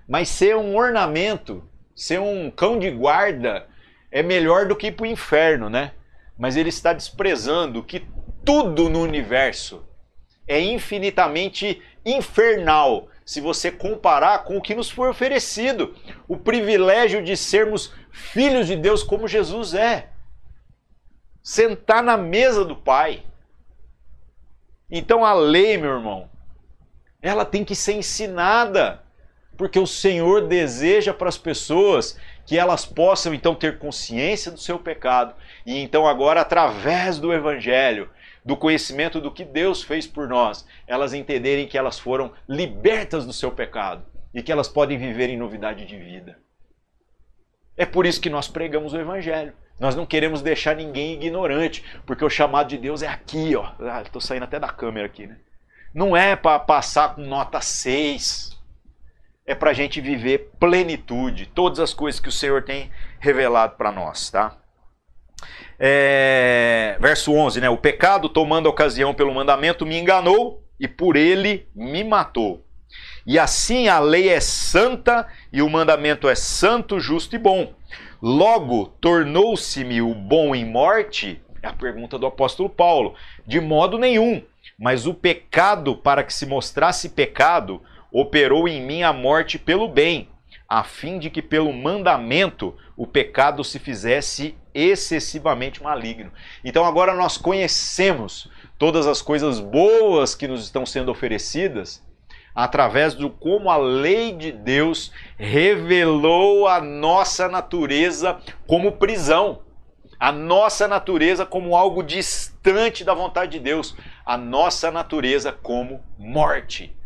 mas ser um ornamento, ser um cão de guarda, é melhor do que ir para o inferno, né? Mas ele está desprezando que tudo no universo é infinitamente infernal se você comparar com o que nos foi oferecido, o privilégio de sermos filhos de Deus como Jesus é. Sentar na mesa do Pai. Então a lei, meu irmão, ela tem que ser ensinada, porque o Senhor deseja para as pessoas que elas possam então ter consciência do seu pecado e então agora através do evangelho do conhecimento do que Deus fez por nós, elas entenderem que elas foram libertas do seu pecado e que elas podem viver em novidade de vida. É por isso que nós pregamos o Evangelho. Nós não queremos deixar ninguém ignorante, porque o chamado de Deus é aqui, ó. Ah, estou saindo até da câmera aqui, né? Não é para passar com nota 6. É para a gente viver plenitude, todas as coisas que o Senhor tem revelado para nós, tá? É, verso 11, né? O pecado, tomando ocasião pelo mandamento, me enganou e por ele me matou. E assim a lei é santa e o mandamento é santo, justo e bom. Logo, tornou-se-me o bom em morte? É a pergunta do apóstolo Paulo. De modo nenhum, mas o pecado, para que se mostrasse pecado, operou em mim a morte pelo bem, a fim de que pelo mandamento o pecado se fizesse excessivamente maligno. Então agora nós conhecemos todas as coisas boas que nos estão sendo oferecidas através do como a lei de Deus revelou a nossa natureza como prisão, a nossa natureza como algo distante da vontade de Deus, a nossa natureza como morte.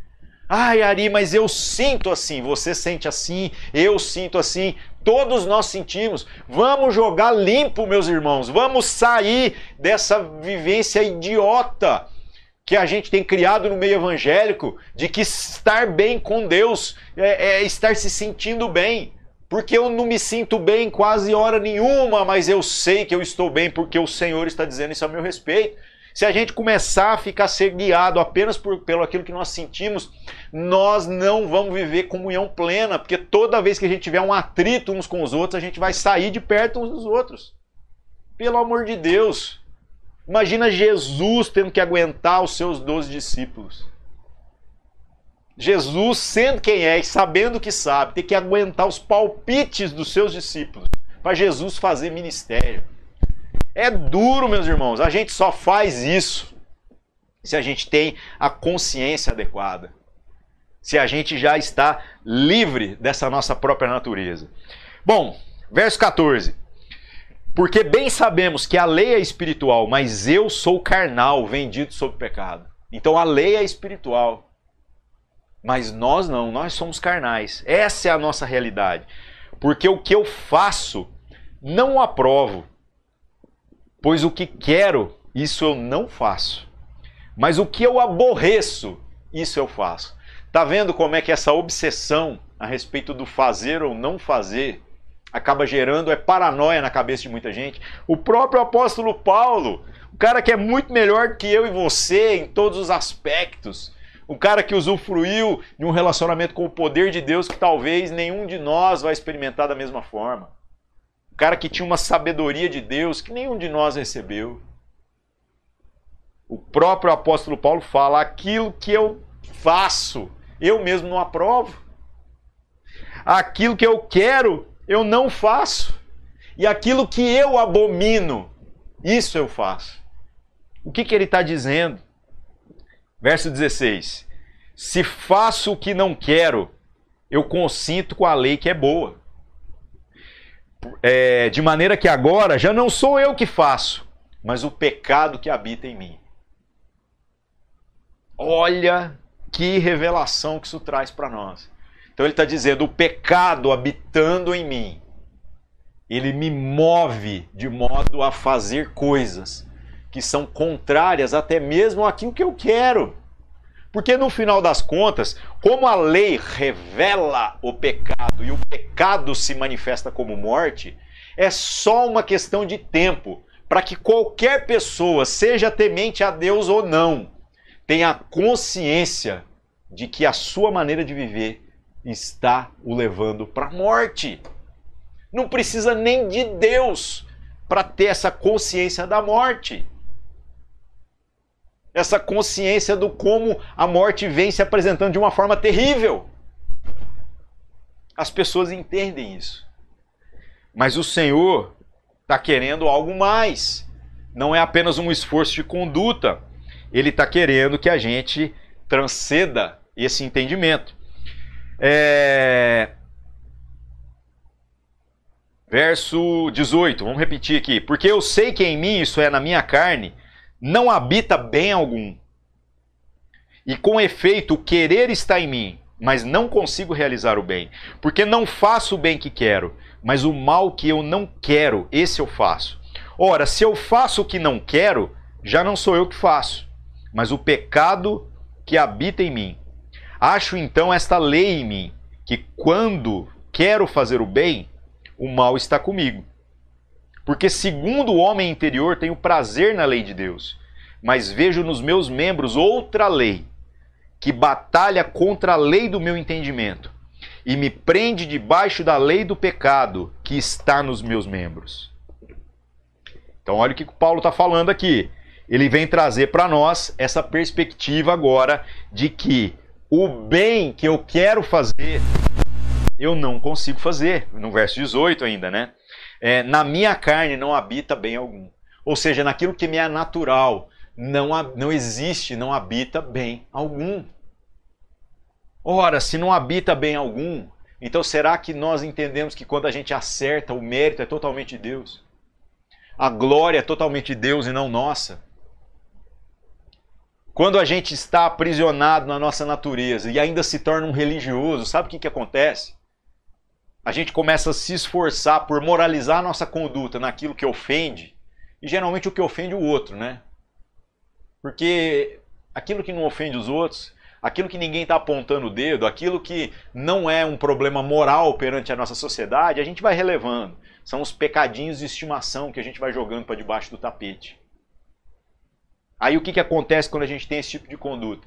Ai, Ari, mas eu sinto assim, você sente assim, eu sinto assim, todos nós sentimos. Vamos jogar limpo, meus irmãos, vamos sair dessa vivência idiota que a gente tem criado no meio evangélico de que estar bem com Deus é, é, estar se sentindo bem. Porque eu não me sinto bem quase hora nenhuma, mas eu sei que eu estou bem porque o Senhor está dizendo isso a meu respeito. Se a gente começar a ficar ser guiado apenas por, pelo aquilo que nós sentimos, nós não vamos viver comunhão plena, porque toda vez que a gente tiver um atrito uns com os outros, a gente vai sair de perto uns dos outros. Pelo amor de Deus. Imagina Jesus tendo que aguentar os seus doze discípulos. Jesus, sendo quem é e sabendo que sabe, ter que aguentar os palpites dos seus discípulos para Jesus fazer ministério. É duro, meus irmãos. A gente só faz isso se a gente tem a consciência adequada. Se a gente já está livre dessa nossa própria natureza. Bom, verso 14. Porque bem sabemos que a lei é espiritual, mas eu sou carnal, vendido sob pecado. Então a lei é espiritual. Mas nós não, nós somos carnais. Essa é a nossa realidade. Porque o que eu faço não aprovo. Pois o que quero, isso eu não faço. Mas o que eu aborreço, isso eu faço. Tá vendo como é que essa obsessão a respeito do fazer ou não fazer acaba gerando é paranoia na cabeça de muita gente? O próprio apóstolo Paulo, o cara que é muito melhor que eu e você em todos os aspectos, o cara que usufruiu de um relacionamento com o poder de Deus que talvez nenhum de nós vai experimentar da mesma forma. O cara que tinha uma sabedoria de Deus que nenhum de nós recebeu. O próprio apóstolo Paulo fala: aquilo que eu faço, eu mesmo não aprovo. Aquilo que eu quero, eu não faço. E aquilo que eu abomino, isso eu faço. O que, que ele está dizendo? Verso 16: Se faço o que não quero, eu consinto com a lei que é boa é, de maneira que agora já não sou eu que faço, mas o pecado que habita em mim. Olha que revelação que isso traz para nós. Então ele está dizendo: o pecado habitando em mim, ele me move de modo a fazer coisas que são contrárias até mesmo àquilo que eu quero. Porque no final das contas, como a lei revela o pecado e o pecado se manifesta como morte, é só uma questão de tempo para que qualquer pessoa, seja temente a Deus ou não, tenha consciência de que a sua maneira de viver está o levando para a morte. Não precisa nem de Deus para ter essa consciência da morte essa consciência do como a morte vem se apresentando de uma forma terrível. As pessoas entendem isso. Mas o Senhor está querendo algo mais. Não é apenas um esforço de conduta. Ele está querendo que a gente transceda esse entendimento. É... Verso 18, vamos repetir aqui. Porque eu sei que em mim, isso é na minha carne, não habita bem algum. E com efeito, o querer está em mim, mas não consigo realizar o bem. Porque não faço o bem que quero, mas o mal que eu não quero, esse eu faço. Ora, se eu faço o que não quero, já não sou eu que faço, mas o pecado que habita em mim. Acho então esta lei em mim, que quando quero fazer o bem, o mal está comigo. Porque, segundo o homem interior, tenho prazer na lei de Deus, mas vejo nos meus membros outra lei, que batalha contra a lei do meu entendimento e me prende debaixo da lei do pecado que está nos meus membros. Então, olha o que Paulo está falando aqui. Ele vem trazer para nós essa perspectiva agora de que o bem que eu quero fazer, eu não consigo fazer. No verso 18 ainda, né? É, na minha carne não habita bem algum. Ou seja, naquilo que me é natural, não, não existe, não habita bem algum. Ora, se não habita bem algum, então será que nós entendemos que quando a gente acerta, o mérito é totalmente de Deus? A glória é totalmente de Deus e não nossa? Quando a gente está aprisionado na nossa natureza e ainda se torna um religioso, sabe o que, que acontece? A gente começa a se esforçar por moralizar a nossa conduta naquilo que ofende, e geralmente o que ofende o outro, né? Porque aquilo que não ofende os outros, aquilo que ninguém está apontando o dedo, aquilo que não é um problema moral perante a nossa sociedade, a gente vai relevando. São os pecadinhos de estimação que a gente vai jogando para debaixo do tapete. Aí o que, que acontece quando a gente tem esse tipo de conduta?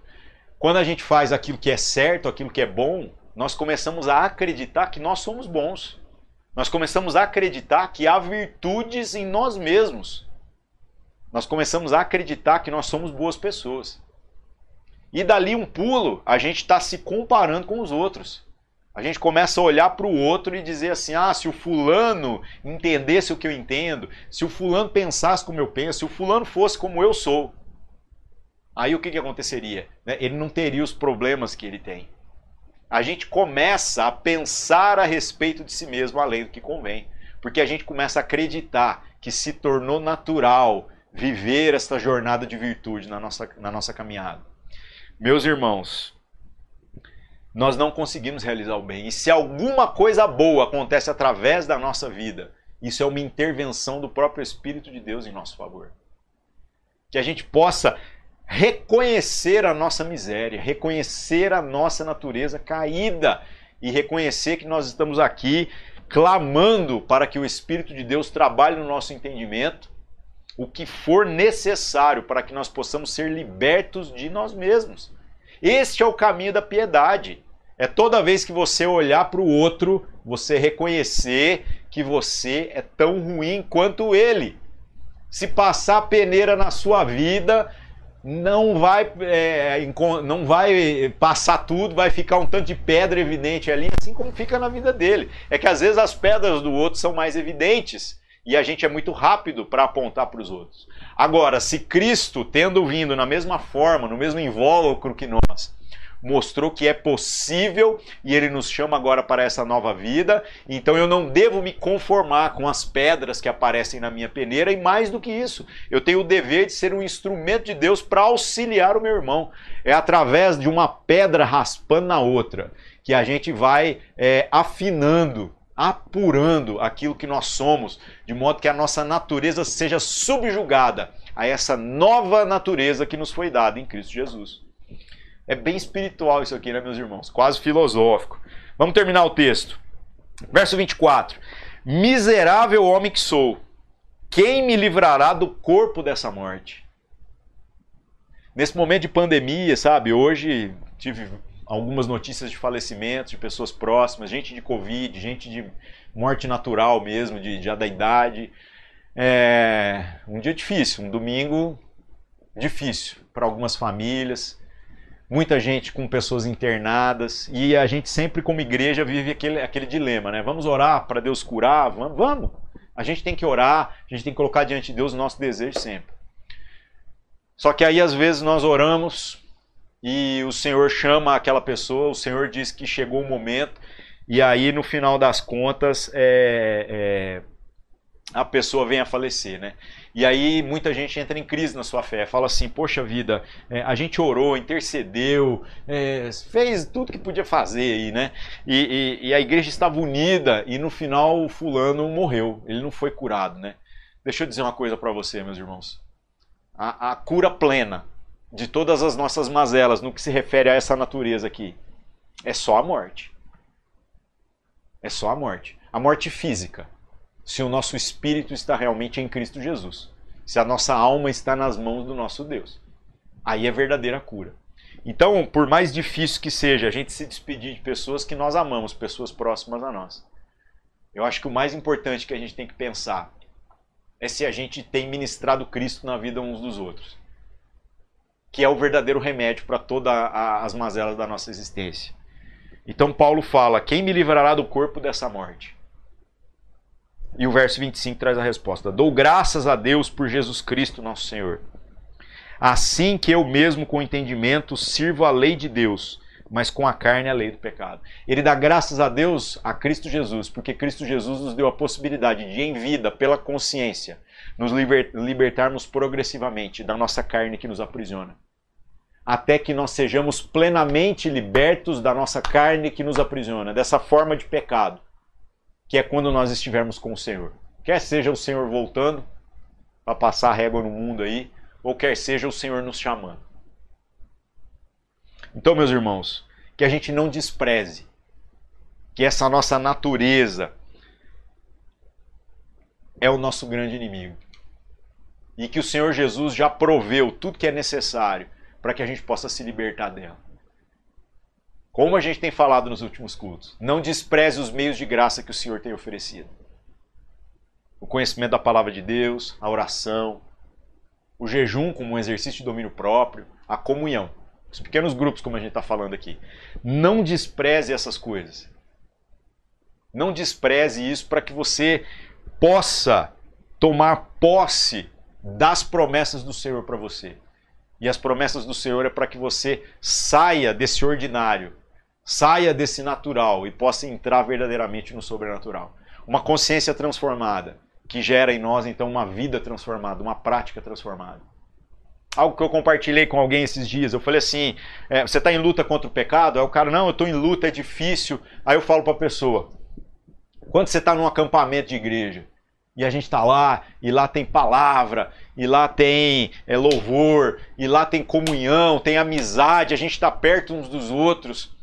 Quando a gente faz aquilo que é certo, aquilo que é bom, nós começamos a acreditar que nós somos bons. Nós começamos a acreditar que há virtudes em nós mesmos. Nós começamos a acreditar que nós somos boas pessoas. E dali um pulo, a gente está se comparando com os outros. A gente começa a olhar para o outro e dizer assim: ah, se o fulano entendesse o que eu entendo, se o fulano pensasse como eu penso, se o fulano fosse como eu sou, aí o que, que aconteceria? Né? Ele não teria os problemas que ele tem a gente começa a pensar a respeito de si mesmo além do que convém. Porque a gente começa a acreditar que se tornou natural viver esta jornada de virtude na nossa, na nossa caminhada. Meus irmãos, nós não conseguimos realizar o bem. E se alguma coisa boa acontece através da nossa vida, isso é uma intervenção do próprio Espírito de Deus em nosso favor. Que a gente possa reconhecer a nossa miséria, reconhecer a nossa natureza caída e reconhecer que nós estamos aqui clamando para que o Espírito de Deus trabalhe no nosso entendimento o que for necessário para que nós possamos ser libertos de nós mesmos. Este é o caminho da piedade. É toda vez que você olhar para o outro, você reconhecer que você é tão ruim quanto ele. Se passar peneira na sua vida, não vai, é, não vai passar tudo, vai ficar um tanto de pedra evidente ali, assim como fica na vida dele. É que às vezes as pedras do outro são mais evidentes e a gente é muito rápido para apontar para os outros. Agora, se Cristo, tendo vindo na mesma forma, no mesmo invólucro que nós, mostrou que é possível e ele nos chama agora para essa nova vida. Então eu não devo me conformar com as pedras que aparecem na minha peneira e mais do que isso, eu tenho o dever de ser um instrumento de Deus para auxiliar o meu irmão. É através de uma pedra raspando na outra que a gente vai é, afinando apurando aquilo que nós somos, de modo que a nossa natureza seja subjugada a essa nova natureza que nos foi dada em Cristo Jesus. É bem espiritual isso aqui, né, meus irmãos? Quase filosófico. Vamos terminar o texto. Verso 24: Miserável homem que sou, quem me livrará do corpo dessa morte? Nesse momento de pandemia, sabe? Hoje tive algumas notícias de falecimentos de pessoas próximas, gente de Covid, gente de morte natural mesmo, de já da idade. É um dia difícil, um domingo difícil para algumas famílias muita gente com pessoas internadas e a gente sempre como igreja vive aquele, aquele dilema, né? Vamos orar para Deus curar? Vamos, vamos. A gente tem que orar, a gente tem que colocar diante de Deus o nosso desejo sempre. Só que aí às vezes nós oramos e o Senhor chama aquela pessoa, o Senhor diz que chegou o momento e aí no final das contas é, é, a pessoa venha a falecer, né? E aí muita gente entra em crise na sua fé, fala assim, poxa vida, é, a gente orou, intercedeu, é, fez tudo que podia fazer aí, né? E, e, e, a igreja estava unida e no final o fulano morreu, ele não foi curado, né? Deixa eu dizer uma coisa para você, meus irmãos. A, a cura plena de todas as nossas mazelas no que se refere a essa natureza aqui é só a morte. É só a morte. A morte física se o nosso espírito está realmente em Cristo Jesus. Se a nossa alma está nas mãos do nosso Deus. Aí é verdadeira cura. Então, por mais difícil que seja a gente se despedir de pessoas que nós amamos, pessoas próximas a nós, eu acho que o mais importante que a gente tem que pensar é se a gente tem ministrado Cristo na vida uns dos outros, que é o verdadeiro remédio para todas as mazelas da nossa existência. Então Paulo fala: quem me livrará do corpo dessa morte? E o verso 25 traz a resposta: Dou graças a Deus por Jesus Cristo, nosso Senhor. Assim que eu mesmo, com entendimento, sirvo a lei de Deus, mas com a carne a lei do pecado. Ele dá graças a Deus a Cristo Jesus, porque Cristo Jesus nos deu a possibilidade de, em vida, pela consciência, nos libertarmos progressivamente da nossa carne que nos aprisiona. Até que nós sejamos plenamente libertos da nossa carne que nos aprisiona, dessa forma de pecado que é quando nós estivermos com o Senhor. Quer seja o Senhor voltando para passar a régua no mundo aí, ou quer seja o Senhor nos chamando. Então, meus irmãos, que a gente não despreze que essa nossa natureza é o nosso grande inimigo. E que o Senhor Jesus já proveu tudo que é necessário para que a gente possa se libertar dela. Como a gente tem falado nos últimos cultos, não despreze os meios de graça que o Senhor tem oferecido. O conhecimento da palavra de Deus, a oração, o jejum como um exercício de domínio próprio, a comunhão. Os pequenos grupos, como a gente está falando aqui. Não despreze essas coisas. Não despreze isso para que você possa tomar posse das promessas do Senhor para você. E as promessas do Senhor é para que você saia desse ordinário saia desse natural e possa entrar verdadeiramente no sobrenatural. Uma consciência transformada, que gera em nós então uma vida transformada, uma prática transformada. Algo que eu compartilhei com alguém esses dias, eu falei assim: é, você está em luta contra o pecado? Aí o cara, não, eu estou em luta, é difícil. Aí eu falo para a pessoa: quando você está num acampamento de igreja, e a gente está lá, e lá tem palavra, e lá tem é, louvor, e lá tem comunhão, tem amizade, a gente está perto uns dos outros.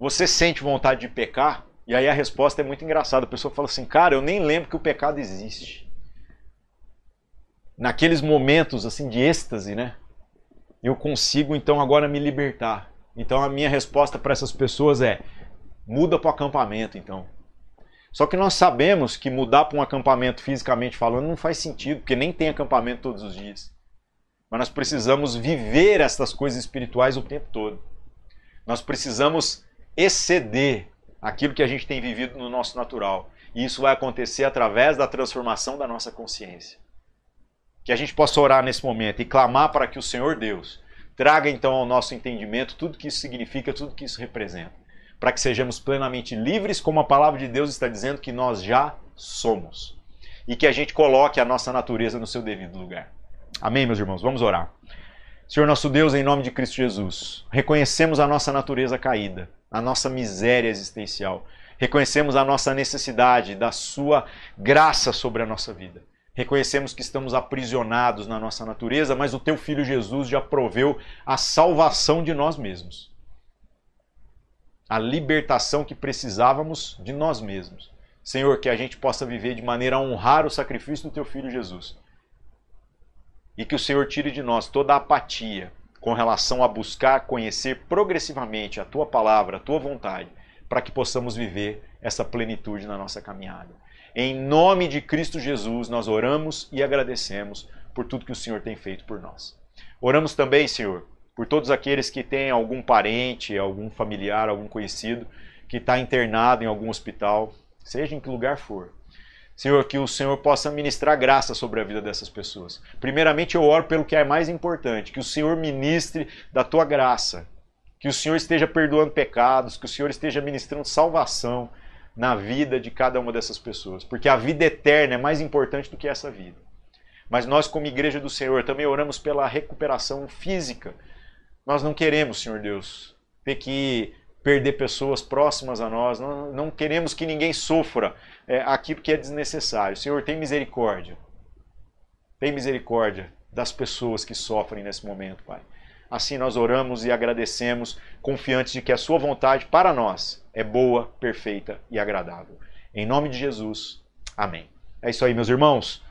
Você sente vontade de pecar? E aí a resposta é muito engraçada. A pessoa fala assim: Cara, eu nem lembro que o pecado existe. Naqueles momentos assim de êxtase, né? Eu consigo então agora me libertar. Então a minha resposta para essas pessoas é: muda para o acampamento, então. Só que nós sabemos que mudar para um acampamento fisicamente falando não faz sentido, porque nem tem acampamento todos os dias. Mas nós precisamos viver essas coisas espirituais o tempo todo. Nós precisamos exceder aquilo que a gente tem vivido no nosso natural. E isso vai acontecer através da transformação da nossa consciência. Que a gente possa orar nesse momento e clamar para que o Senhor Deus traga então ao nosso entendimento tudo que isso significa, tudo que isso representa, para que sejamos plenamente livres, como a palavra de Deus está dizendo que nós já somos. E que a gente coloque a nossa natureza no seu devido lugar. Amém, meus irmãos? Vamos orar. Senhor nosso Deus, em nome de Cristo Jesus, reconhecemos a nossa natureza caída a nossa miséria existencial. Reconhecemos a nossa necessidade da Sua graça sobre a nossa vida. Reconhecemos que estamos aprisionados na nossa natureza, mas o Teu Filho Jesus já proveu a salvação de nós mesmos. A libertação que precisávamos de nós mesmos. Senhor, que a gente possa viver de maneira a honrar o sacrifício do Teu Filho Jesus. E que o Senhor tire de nós toda apatia, com relação a buscar conhecer progressivamente a tua palavra, a tua vontade, para que possamos viver essa plenitude na nossa caminhada. Em nome de Cristo Jesus, nós oramos e agradecemos por tudo que o Senhor tem feito por nós. Oramos também, Senhor, por todos aqueles que têm algum parente, algum familiar, algum conhecido que está internado em algum hospital, seja em que lugar for. Senhor, que o Senhor possa ministrar graça sobre a vida dessas pessoas. Primeiramente, eu oro pelo que é mais importante, que o Senhor ministre da tua graça, que o Senhor esteja perdoando pecados, que o Senhor esteja ministrando salvação na vida de cada uma dessas pessoas, porque a vida eterna é mais importante do que essa vida. Mas nós, como igreja do Senhor, também oramos pela recuperação física. Nós não queremos, Senhor Deus, ter que perder pessoas próximas a nós, não, não queremos que ninguém sofra é, aquilo que é desnecessário. Senhor, tem misericórdia. Tem misericórdia das pessoas que sofrem nesse momento, Pai. Assim nós oramos e agradecemos, confiantes de que a Sua vontade para nós é boa, perfeita e agradável. Em nome de Jesus, amém. É isso aí, meus irmãos.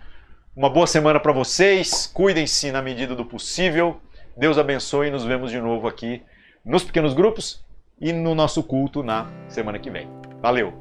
Uma boa semana para vocês. Cuidem-se na medida do possível. Deus abençoe e nos vemos de novo aqui nos pequenos grupos e no nosso culto na semana que vem. Valeu!